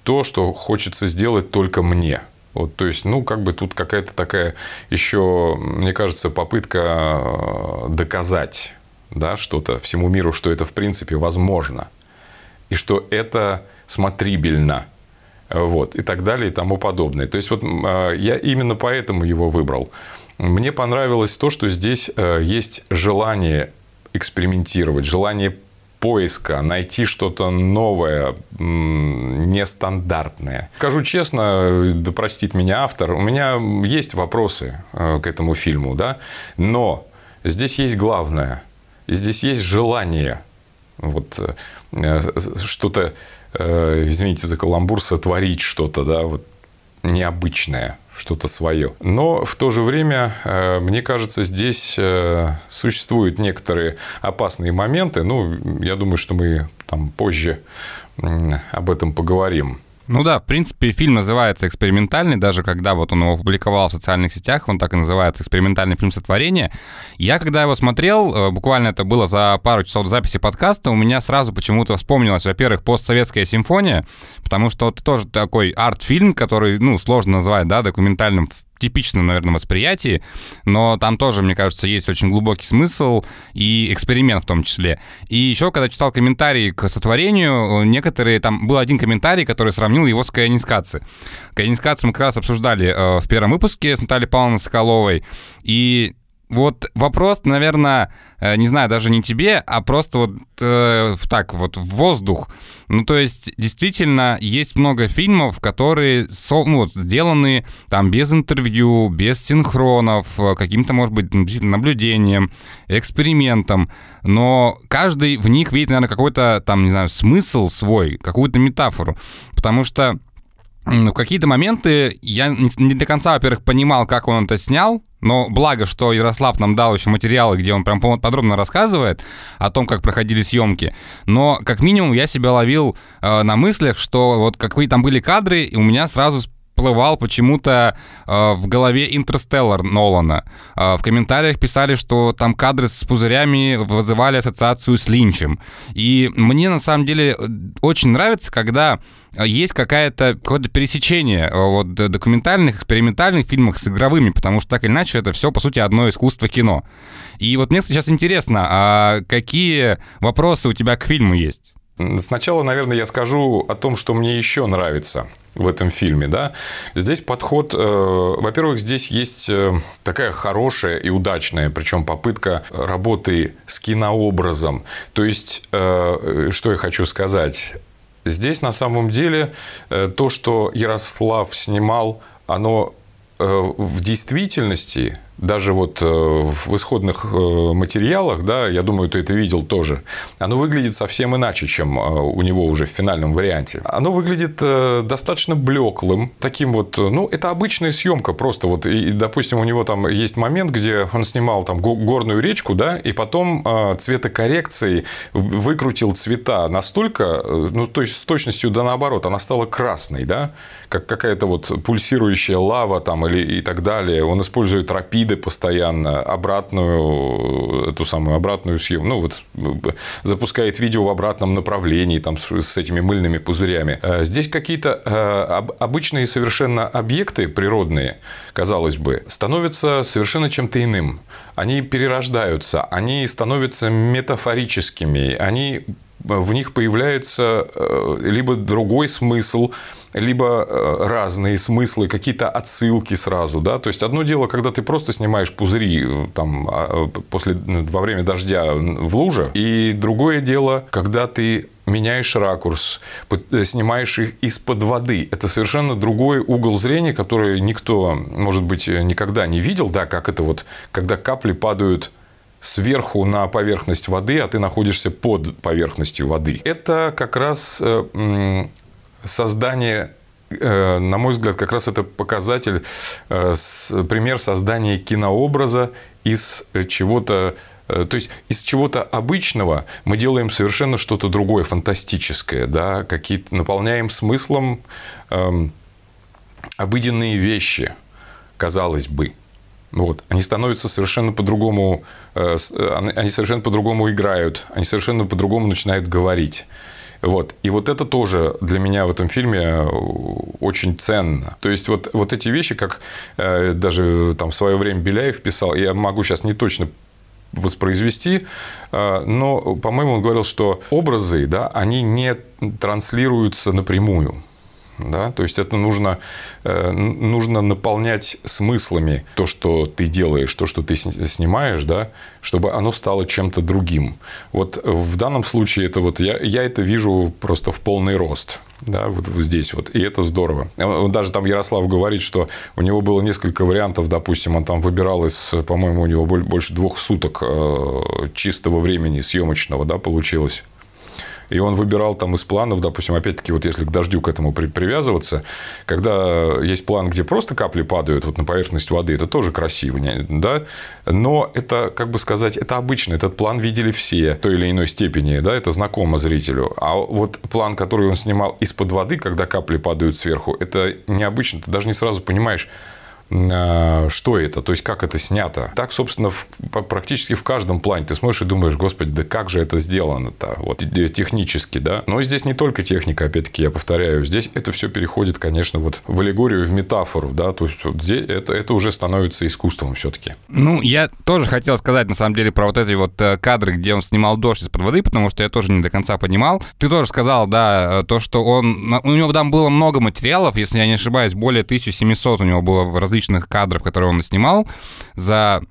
C: то, что хочется сделать только мне. Вот, то есть, ну, как бы тут какая-то такая еще, мне кажется, попытка э, доказать да, что-то всему миру, что это в принципе возможно. И что это смотрибельно. Вот, и так далее, и тому подобное. То есть, вот э, я именно поэтому его выбрал. Мне понравилось то, что здесь э, есть желание экспериментировать, желание поиска, найти что-то новое, нестандартное. Скажу честно, да простит меня автор, у меня есть вопросы э, к этому фильму, да, но здесь есть главное, здесь есть желание вот э, извините за каламбур, сотворить что-то, да, вот необычное, что-то свое. Но в то же время, э, мне кажется, здесь э, существуют некоторые опасные моменты. Ну, я думаю, что мы там позже об этом поговорим.
B: Ну да, в принципе, фильм называется «Экспериментальный», даже когда вот он его опубликовал в социальных сетях, он так и называется «Экспериментальный фильм сотворения». Я, когда его смотрел, э, буквально это было за пару часов до записи подкаста, у меня сразу почему-то вспомнилась, во-первых, постсоветская симфония, потому что это тоже такой арт-фильм, который, ну, сложно назвать, да, документальным типичном, наверное, восприятии, но там тоже, мне кажется, есть очень глубокий смысл и эксперимент в том числе. И еще, когда читал комментарии к сотворению, некоторые, там был один комментарий, который сравнил его с Каянискаци. Каянискаци мы как раз обсуждали э, в первом выпуске с Натальей Павловной Соколовой, и вот вопрос, наверное, э, не знаю, даже не тебе, а просто вот э, так вот в воздух. Ну, то есть, действительно, есть много фильмов, которые со, ну, вот, сделаны там без интервью, без синхронов, э, каким-то, может быть, наблюдением, экспериментом, но каждый в них видит, наверное, какой-то там, не знаю, смысл свой, какую-то метафору, потому что в какие-то моменты я не до конца, во-первых, понимал, как он это снял, но благо, что Ярослав нам дал еще материалы, где он прям подробно рассказывает о том, как проходили съемки. Но как минимум я себя ловил э, на мыслях, что вот какие там были кадры, и у меня сразу всплывал почему-то э, в голове Интерстеллар Нолана. Э, в комментариях писали, что там кадры с пузырями вызывали ассоциацию с Линчем. И мне на самом деле очень нравится, когда есть какая-то, какое-то пересечение э, вот, документальных, экспериментальных фильмов с игровыми, потому что так или иначе это все, по сути, одно искусство кино. И вот мне сейчас интересно, а какие вопросы у тебя к фильму есть?
C: Сначала, наверное, я скажу о том, что мне еще нравится в этом фильме, да. Здесь подход, э, во-первых, здесь есть э, такая хорошая и удачная, причем попытка работы с кинообразом. То есть, э, что я хочу сказать, Здесь на самом деле э, то, что Ярослав снимал, оно э, в действительности даже вот э, в исходных э, материалах, да, я думаю, ты это видел тоже, оно выглядит совсем иначе, чем э, у него уже в финальном варианте. Оно выглядит достаточно блеклым, таким вот, ну, это обычная съемка просто вот, и, допустим, у него там есть момент, где он снимал там горную речку, да, и потом цветокоррекцией выкрутил цвета настолько, ну, то есть с точностью да наоборот, она стала красной, да, как какая-то вот пульсирующая лава там или и так далее. Он использует рапиды виды постоянно, обратную, эту самую обратную съемку, ну, вот запускает видео в обратном направлении, там, с, с этими мыльными пузырями. А здесь какие-то э, обычные совершенно объекты природные, казалось бы, становятся совершенно чем-то иным. Они перерождаются, они становятся метафорическими, они в них появляется э, либо другой смысл, либо э, разные смыслы, какие-то отсылки сразу, да, то есть одно дело, когда ты просто снимаешь пузыри э, там а, после во время дождя в луже, и другое дело, когда ты меняешь ракурс, снимаешь их из-под воды. Это совершенно другой угол зрения, который никто, может быть, никогда не видел, да, как это вот, когда капли падают сверху на поверхность воды, а ты находишься под поверхностью воды. Это как раз э, создание э, на мой взгляд, как раз это показатель, э, пример создания кинообраза из чего-то то есть из чего-то обычного мы делаем совершенно что-то другое, фантастическое, да, какие-то наполняем смыслом эм, обыденные вещи, казалось бы. Вот. Они становятся совершенно по-другому, э, э, они совершенно по-другому играют, они совершенно по-другому начинают говорить. Вот. И вот это тоже для меня в этом фильме э, очень ценно. То есть, вот, вот эти вещи, как даже там в свое время Беляев писал, я могу сейчас не точно воспроизвести, но, по-моему, он говорил, что образы, да, они не транслируются напрямую. Да? То есть это нужно, э, нужно наполнять смыслами то, что ты делаешь, то, что ты снимаешь, да? чтобы оно стало чем-то другим. Вот в данном случае это вот я, я это вижу просто в полный рост. Да, вот здесь вот. И это здорово. Даже там Ярослав говорит, что у него было несколько вариантов. Допустим, он там выбирал из, по-моему, у него больше двух суток э, чистого времени съемочного, да, получилось. И он выбирал там из планов, допустим, опять-таки, вот если к дождю к этому при, привязываться, когда есть план, где просто капли падают вот на поверхность воды, это тоже красиво, да? Но это, как бы сказать, это обычно. Этот план видели все в той или иной степени, да, это знакомо зрителю. А вот план, который он снимал из-под воды, когда капли падают сверху, это необычно. Ты даже не сразу понимаешь, что это, то есть как это снято. Так, собственно, в, практически в каждом плане ты смотришь и думаешь, господи, да как же это сделано-то, вот технически, да. Но здесь не только техника, опять-таки, я повторяю, здесь это все переходит, конечно, вот в аллегорию, в метафору, да, то есть вот здесь это, это уже становится искусством все-таки.
B: Ну, я тоже хотел сказать, на самом деле, про вот эти вот э, кадры, где он снимал дождь из-под воды, потому что я тоже не до конца понимал. Ты тоже сказал, да, э, то, что он... У него там было много материалов, если я не ошибаюсь, более 1700 у него было в различных кадров, которые он снимал за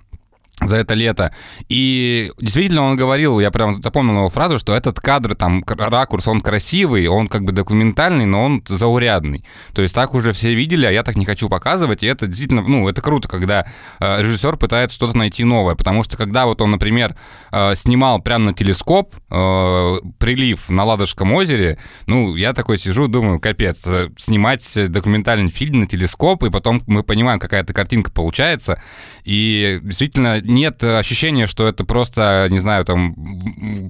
B: за это лето. И действительно он говорил, я прям запомнил его фразу, что этот кадр, там, ракурс, он красивый, он как бы документальный, но он заурядный. То есть так уже все видели, а я так не хочу показывать, и это действительно, ну, это круто, когда э, режиссер пытается что-то найти новое, потому что когда вот он, например, э, снимал прямо на телескоп э, прилив на Ладожском озере, ну, я такой сижу, думаю, капец, э, снимать документальный фильм на телескоп, и потом мы понимаем, какая-то картинка получается, и действительно нет ощущения, что это просто, не знаю, там,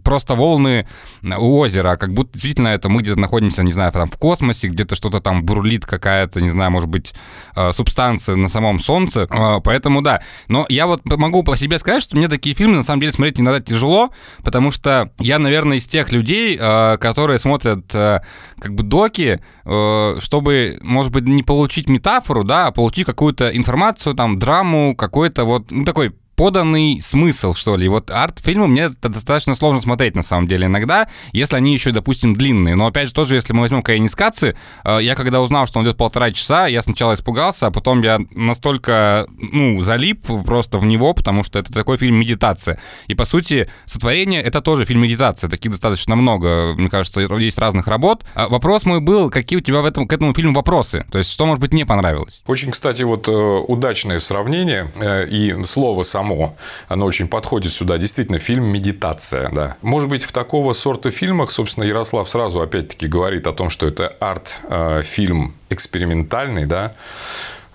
B: просто волны у озера, а как будто действительно это мы где-то находимся, не знаю, там в космосе, где-то что-то там бурлит какая-то, не знаю, может быть, э, субстанция на самом Солнце, э, поэтому да. Но я вот могу по себе сказать, что мне такие фильмы на самом деле смотреть иногда тяжело, потому что я, наверное, из тех людей, э, которые смотрят как бы доки, чтобы, может быть, не получить метафору, да, а получить какую-то информацию, там, драму, какой-то вот, ну, такой поданный смысл, что ли. Вот арт-фильмы мне достаточно сложно смотреть, на самом деле, иногда, если они еще, допустим, длинные. Но, опять же, тоже, если мы возьмем Каци, э, я когда узнал, что он идет полтора часа, я сначала испугался, а потом я настолько, ну, залип просто в него, потому что это такой фильм медитация. И, по сути, «Сотворение» — это тоже фильм медитация. Таких достаточно много, мне кажется, есть разных работ. А вопрос мой был, какие у тебя в этом, к этому фильму вопросы? То есть, что, может быть, не понравилось?
C: Очень, кстати, вот э, удачное сравнение э, и слово само само, оно очень подходит сюда. Действительно, фильм «Медитация», да. Может быть, в такого сорта фильмах, собственно, Ярослав сразу опять-таки говорит о том, что это арт-фильм экспериментальный, да,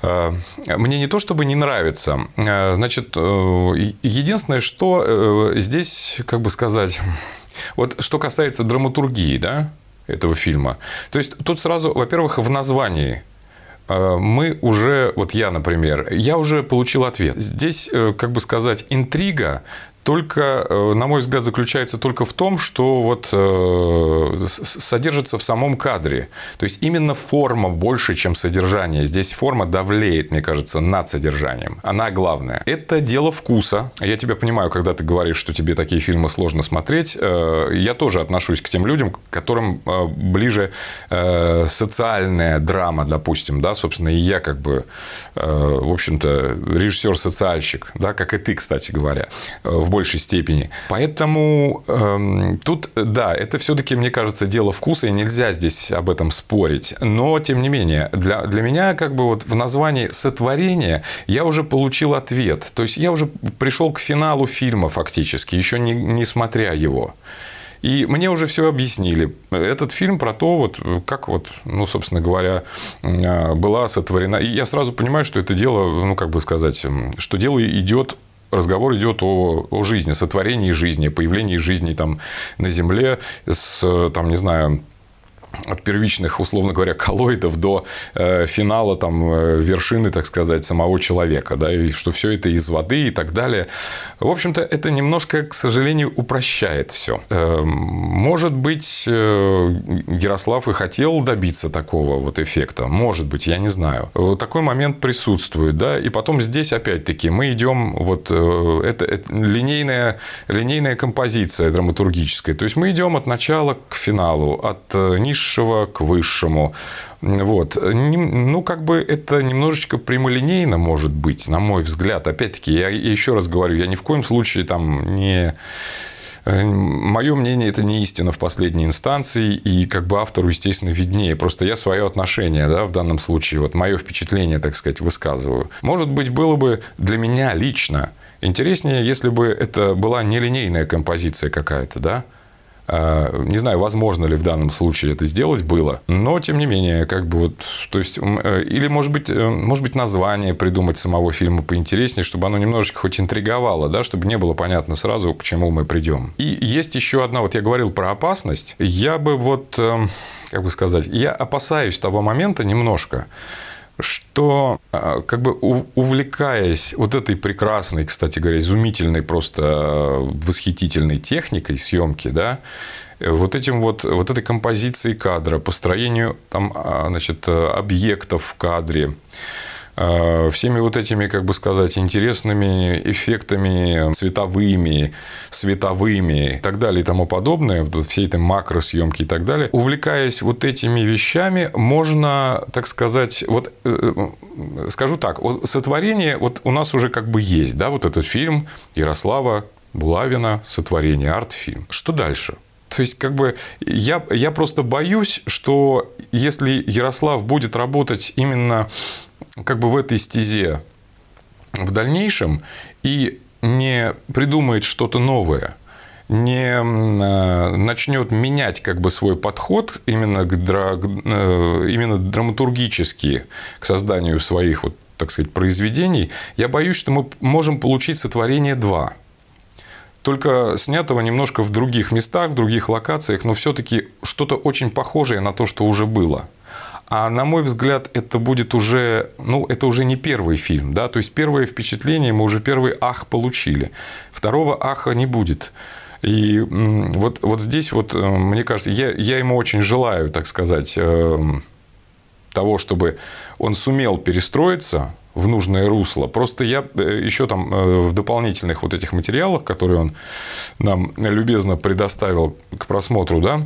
C: э, мне не то чтобы не нравится. Э, значит, э, единственное, что здесь, как бы сказать, вот что касается драматургии, да, этого фильма. То есть тут сразу, во-первых, в названии Э, мы уже, вот я, например, я уже получил ответ. Здесь, э, как бы сказать, интрига только, э, на мой взгляд, заключается только в том, что вот э, содержится в самом кадре. То есть именно форма больше, чем содержание. Здесь форма давлеет, мне кажется, над содержанием. Она главная. Это дело вкуса. Я тебя понимаю, когда ты говоришь, что тебе такие фильмы сложно смотреть. Э, я тоже отношусь к тем людям, которым ближе социальная драма, допустим, да, собственно, и я как бы, в общем-то, режиссер-социальщик, да, как и ты, кстати говоря, в большей степени. Поэтому эм, тут, да, это все-таки, мне кажется, дело вкуса, и нельзя здесь об этом спорить. Но, тем не менее, для, для меня как бы вот в названии «сотворение» я уже получил ответ. То есть, я уже пришел к финалу фильма фактически, еще не, не смотря его. И мне уже все объяснили. Этот фильм про то, вот, как вот, ну, собственно говоря, э, была сотворена. И я сразу понимаю, что это дело, ну, как бы сказать, что дело идет разговор идет о, о жизни, сотворении жизни, появлении жизни там на Земле с, там, не знаю, от первичных, условно говоря, коллоидов до э, финала там э, вершины, так сказать, самого человека, да, и что все это из воды и так далее. В общем-то, это немножко, к сожалению, упрощает все. Э, может быть, э, Ярослав и хотел добиться такого вот эффекта, может быть, я не знаю. Такой момент присутствует, да, и потом здесь опять-таки мы идем вот это, это линейная линейная композиция драматургическая, то есть мы идем от начала к финалу, от э, низшего к высшему. Вот. Ну, как бы это немножечко прямолинейно может быть, на мой взгляд. Опять-таки, я еще раз говорю, я ни в коем случае там не э, Мое мнение – это не истина в последней инстанции, и как бы автору, естественно, виднее. Просто я свое отношение да, в данном случае, вот мое впечатление, так сказать, высказываю. Может быть, было бы для меня лично интереснее, если бы это была нелинейная композиция какая-то, да? А, не знаю, возможно ли в данном случае это сделать было, но тем не менее, как бы вот, то есть, э, или может быть, э, может быть название придумать самого фильма поинтереснее, чтобы оно немножечко хоть интриговало, да, чтобы не было понятно сразу, к чему мы придем. И есть еще одна, вот я говорил про опасность, я бы вот, эм, как бы сказать, я опасаюсь того момента немножко, что а, как бы увлекаясь вот этой прекрасной, кстати говоря, изумительной, просто а, восхитительной техникой съемки, да, вот этим вот, вот этой композицией кадра, построению там, а, значит, объектов в кадре, э, всеми вот этими, как бы сказать, интересными эффектами цветовыми, световыми и так далее и тому подобное, вот всей этой макросъемки и так далее, увлекаясь вот этими вещами, можно, так сказать, вот э, э, скажу так, вот сотворение вот у нас уже как бы есть, да, вот этот фильм Ярослава Булавина «Сотворение», арт-фильм. Что дальше? То есть, как бы, я, я просто боюсь, что если Ярослав будет работать именно как бы в этой стезе в дальнейшем и не придумает что-то новое, не э, начнет менять как бы свой подход именно, к, э, именно драматургически к созданию своих вот, так сказать, произведений, я боюсь, что мы можем получить сотворение 2 только снятого немножко в других местах, в других локациях, но все-таки что-то очень похожее на то, что уже было. А на мой взгляд, это будет уже, ну, это уже не первый фильм, да, то есть первое впечатление мы уже первый ах получили, второго аха не будет. И вот, вот здесь вот, э, мне кажется, я, я ему очень желаю, так сказать, э, того, чтобы он сумел перестроиться, в нужное русло. Просто я э, еще там в дополнительных вот этих материалах, которые он нам любезно предоставил к просмотру, да,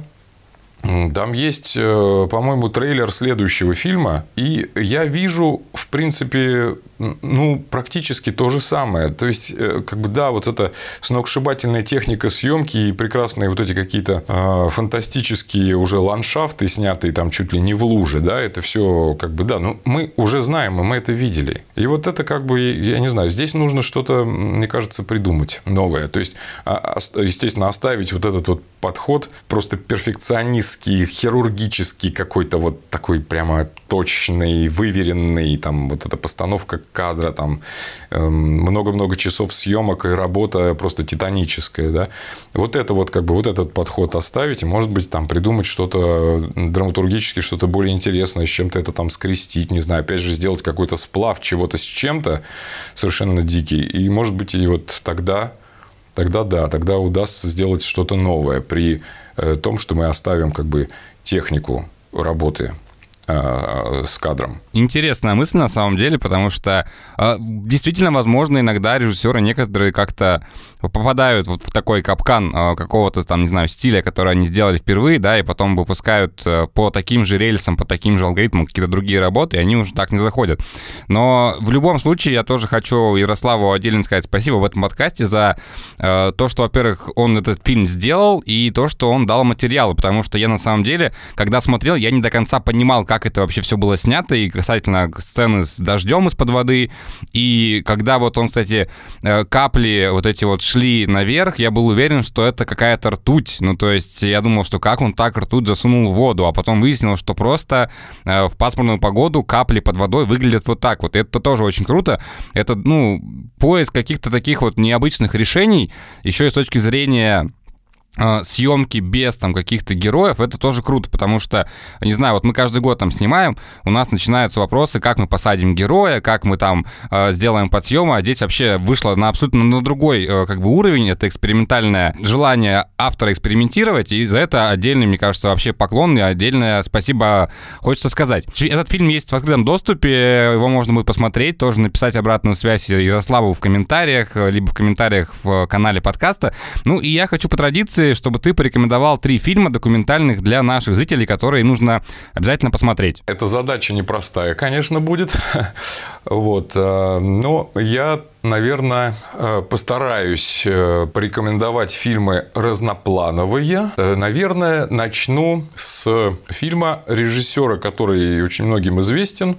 C: там есть, э, по-моему, трейлер следующего фильма, и я вижу, в принципе, ну, практически то же самое. То есть, э, как бы, да, вот эта сногсшибательная техника съемки и прекрасные вот эти какие-то э, фантастические уже ландшафты, снятые там чуть ли не в луже, да, это все, как бы, да, ну, мы уже знаем, и мы это видели. И вот это, как бы, я не знаю, здесь нужно что-то, мне кажется, придумать новое. То есть, а, естественно, оставить вот этот вот подход просто перфекционистский, хирургический какой-то вот такой прямо точный, выверенный, там вот эта постановка кадра, там эм, много-много часов съемок и работа просто титаническая, да. Вот это вот как бы вот этот подход оставить и, может быть, там придумать что-то драматургически, что-то более интересное, с чем-то это там скрестить, не знаю, опять же сделать какой-то сплав чего-то с чем-то совершенно дикий. И, может быть, и вот тогда тогда да, тогда удастся сделать что-то новое при э, том, что мы оставим как бы технику работы с кадром.
B: Интересная мысль на самом деле, потому что э, действительно, возможно, иногда режиссеры некоторые как-то попадают вот в такой капкан э, какого-то там, не знаю, стиля, который они сделали впервые, да, и потом выпускают э, по таким же рельсам, по таким же алгоритмам какие-то другие работы, и они уже так не заходят. Но в любом случае я тоже хочу Ярославу отдельно сказать спасибо в этом подкасте за э, то, что, во-первых, он этот фильм сделал, и то, что он дал материалы, потому что я на самом деле, когда смотрел, я не до конца понимал, как это вообще все было снято, и касательно сцены с дождем из-под воды, и когда вот он, кстати, капли вот эти вот шли наверх, я был уверен, что это какая-то ртуть. Ну, то есть я думал, что как он так ртуть засунул в воду, а потом выяснил, что просто э, в пасмурную погоду капли под водой выглядят вот так вот. Это тоже очень круто. Это, ну, поиск каких-то таких вот необычных решений, еще и с точки зрения съемки без там каких-то героев, это тоже круто, потому что, не знаю, вот мы каждый год там снимаем, у нас начинаются вопросы, как мы посадим героя, как мы там э, сделаем подъемы, а здесь вообще вышло на абсолютно на другой э, как бы уровень, это экспериментальное желание автора экспериментировать, и за это отдельный, мне кажется, вообще поклон и отдельное спасибо хочется сказать. Этот фильм есть в открытом доступе, его можно будет посмотреть, тоже написать обратную связь Ярославу в комментариях, либо в комментариях в канале подкаста. Ну и я хочу по традиции информации, чтобы ты порекомендовал три фильма документальных для наших зрителей, которые нужно обязательно посмотреть.
C: Эта задача непростая, конечно, будет. Вот. Э, но я Наверное, э, постараюсь э, порекомендовать фильмы разноплановые. Наверное, начну с фильма режиссера, который очень многим известен.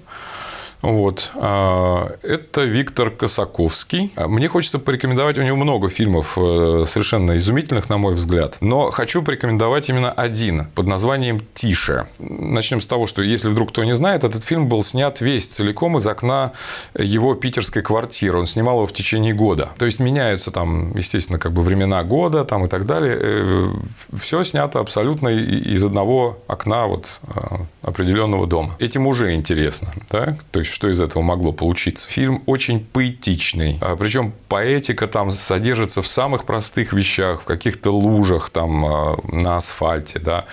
C: Вот. А, это Виктор Косаковский. Мне хочется порекомендовать, у него много фильмов э, совершенно изумительных, на мой взгляд. Но хочу порекомендовать именно один под названием «Тише». Начнем с того, что, если вдруг кто не знает, этот фильм был снят весь целиком из окна его питерской квартиры. Он снимал его в течение года. То есть, меняются там, естественно, как бы времена года там, и так далее. Э, Все снято абсолютно из одного окна вот, э, определенного дома. Этим уже интересно, да? То есть, что из этого могло получиться. Фильм очень поэтичный. А, причем поэтика там содержится в самых простых вещах, в каких-то лужах там а, на асфальте, да,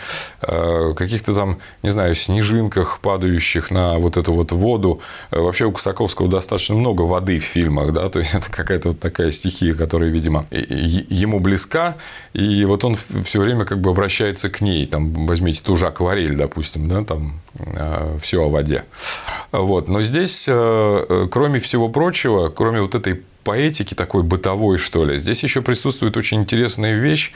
C: а, каких-то там, не знаю, снежинках, падающих на вот эту вот воду. Вообще у Косаковского достаточно много воды в фильмах, да, то есть это какая-то вот такая стихия, которая, видимо, ему близка, и вот он все время как бы обращается к ней. Там возьмите ту же акварель, допустим, да, там все о воде. Вот. Но здесь, э, э, кроме всего прочего, кроме вот этой поэтики такой бытовой, что ли. Здесь еще присутствует очень интересная вещь.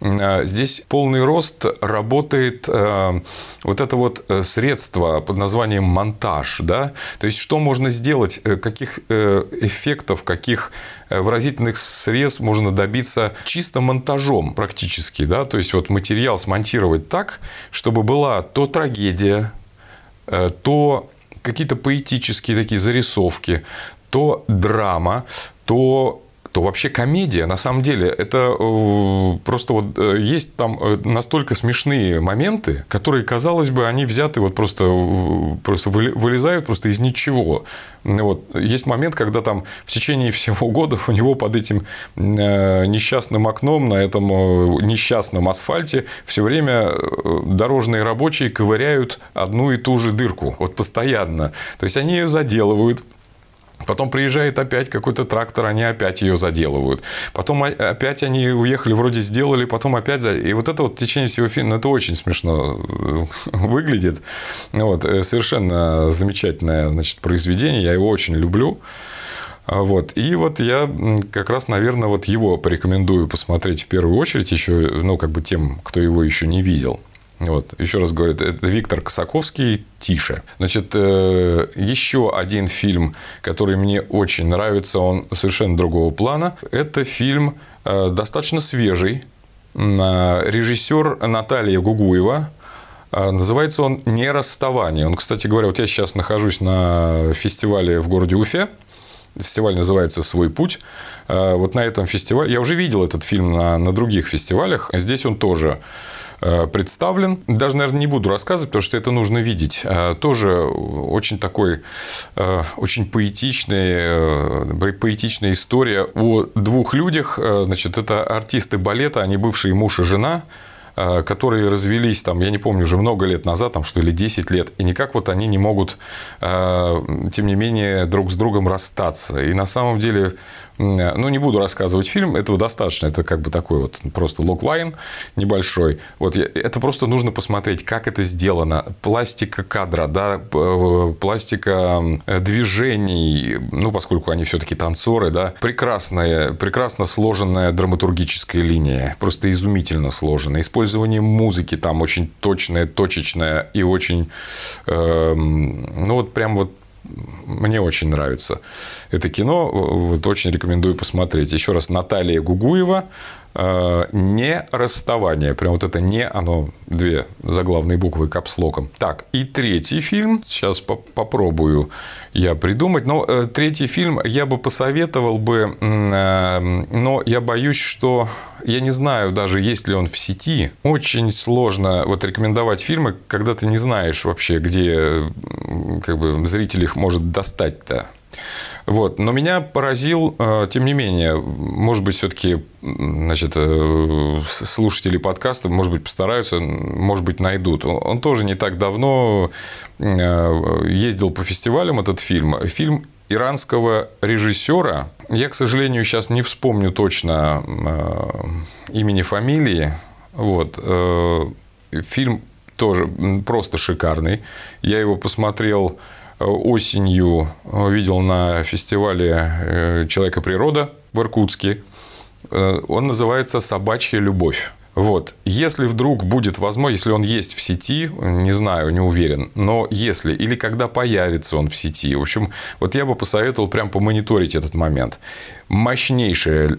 C: Здесь полный рост работает вот это вот средство под названием монтаж. Да? То есть, что можно сделать, каких эффектов, каких выразительных средств можно добиться чисто монтажом практически. Да? То есть, вот материал смонтировать так, чтобы была то трагедия, то какие-то поэтические такие зарисовки, то драма, то то вообще комедия, на самом деле, это э, просто вот э, есть там э, настолько смешные моменты, которые, казалось бы, они взяты вот просто, просто вылезают просто из ничего. Вот. Есть момент, когда там в течение всего года у него под этим несчастным окном на этом несчастном асфальте все время дорожные рабочие ковыряют одну и ту же дырку. Вот постоянно. То есть, они ее заделывают, Потом приезжает опять какой-то трактор, они опять ее заделывают. Потом опять они уехали, вроде сделали, потом опять... За... И вот это вот в течение всего фильма, это очень смешно э, выглядит. Вот. Э, совершенно замечательное значит, произведение, я его очень люблю. Вот. И вот я как раз, наверное, вот его порекомендую посмотреть в первую очередь еще, ну, как бы тем, кто его еще не видел. Вот, еще раз говорю, это Виктор Косаковский «Тише». Значит, э, еще один фильм, который мне очень нравится, он совершенно другого плана. Это фильм э, достаточно свежий. Режиссер Наталья Гугуева, э, Называется он «Не расставание». Он, кстати говоря, вот я сейчас нахожусь на фестивале в городе Уфе. Фестиваль называется «Свой путь». Вот на этом фестивале... Я уже видел этот фильм на, на других фестивалях. Здесь он тоже Э, представлен. Даже, наверное, не буду рассказывать, потому что это нужно видеть. Э, тоже очень такой, э, очень поэтичный, поэтичная история о двух людях. Значит, это артисты балета, они бывшие муж и жена которые развелись, там, я не помню, уже много лет назад, там, что ли, 10 лет, и никак вот они не могут, тем не менее, друг с другом расстаться. И на самом деле ну, не буду рассказывать фильм, этого достаточно. Это как бы такой вот просто логлайн небольшой. Вот это просто нужно посмотреть, как это сделано. Пластика кадра, да, э, пластика движений, ну, поскольку они все-таки танцоры, да. Прекрасная, прекрасно сложенная драматургическая линия. Просто изумительно сложена. Использование музыки там очень точное, точечное и очень, э, ну, вот прям вот мне очень нравится это кино. Вот очень рекомендую посмотреть. Еще раз, Наталья Гугуева не расставание. Прям вот это не, оно две заглавные буквы капслоком. Так, и третий фильм. Сейчас по попробую я придумать. Но э, третий фильм я бы посоветовал бы, э, но я боюсь, что я не знаю даже, есть ли он в сети. Очень сложно вот рекомендовать фильмы, когда ты не знаешь вообще, где как бы зритель их может достать-то. Вот. Но меня поразил, э, тем не менее, может быть, все-таки значит, э, слушатели подкаста, может быть, постараются, может быть, найдут. Он тоже не так давно э, ездил по фестивалям, этот фильм. Фильм иранского режиссера. Я, к сожалению, сейчас не вспомню точно имени, фамилии. Вот. Фильм тоже просто шикарный. Я его посмотрел осенью э, видел на фестивале э, «Человека природа» в Иркутске. Э, он называется «Собачья любовь». Вот. Если вдруг будет возможно, если он есть в сети, не знаю, не уверен, но если, или когда появится он в сети, в общем, вот я бы посоветовал прям помониторить этот момент. Мощнейшая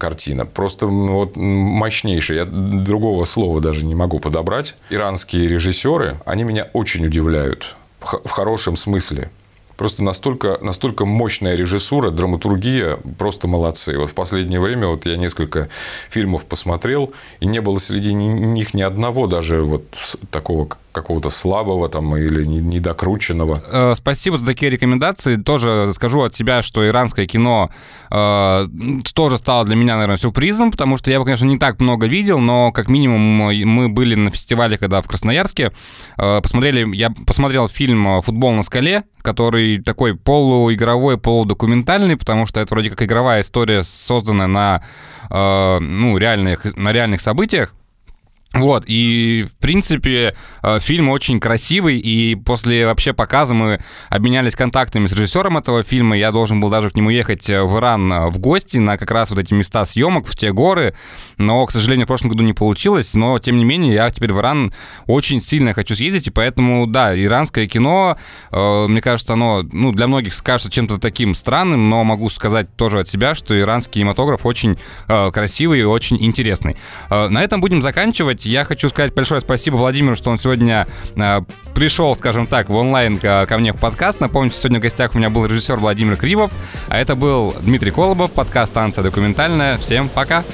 C: картина, просто вот мощнейшая, я другого слова даже не могу подобрать. Иранские режиссеры, они меня очень удивляют в хорошем смысле. Просто настолько, настолько мощная режиссура, драматургия, просто молодцы. Вот в последнее время вот я несколько фильмов посмотрел, и не было среди них ни одного даже вот такого какого-то слабого там или недокрученного.
B: Э, спасибо за такие рекомендации. Тоже скажу от себя, что иранское кино э, тоже стало для меня, наверное, сюрпризом, потому что я его, конечно, не так много видел, но как минимум мы были на фестивале, когда в Красноярске, э, посмотрели, я посмотрел фильм «Футбол на скале», который такой полуигровой, полудокументальный, потому что это вроде как игровая история, созданная на, э, ну, реальных, на реальных событиях. Вот, и, в принципе, э, фильм очень красивый, и после вообще показа мы обменялись контактами с режиссером этого фильма, я должен был даже к нему ехать э, в Иран э, в гости на как раз вот эти места съемок, в те горы, но, к сожалению, в прошлом году не получилось, но, тем не менее, я теперь в Иран очень сильно хочу съездить, и поэтому, да, иранское кино, мне кажется, оно, ну, для многих кажется чем-то таким странным, но могу сказать тоже от себя, что иранский кинематограф очень красивый и очень интересный. На этом будем заканчивать заканчивать, я хочу сказать большое спасибо Владимиру, что он сегодня э, пришел, скажем так, в онлайн ко, ко мне в подкаст. Напомню, сегодня в гостях у меня был режиссер Владимир Кривов, а это был Дмитрий Колобов, подкаст «Станция документальная». Всем пока!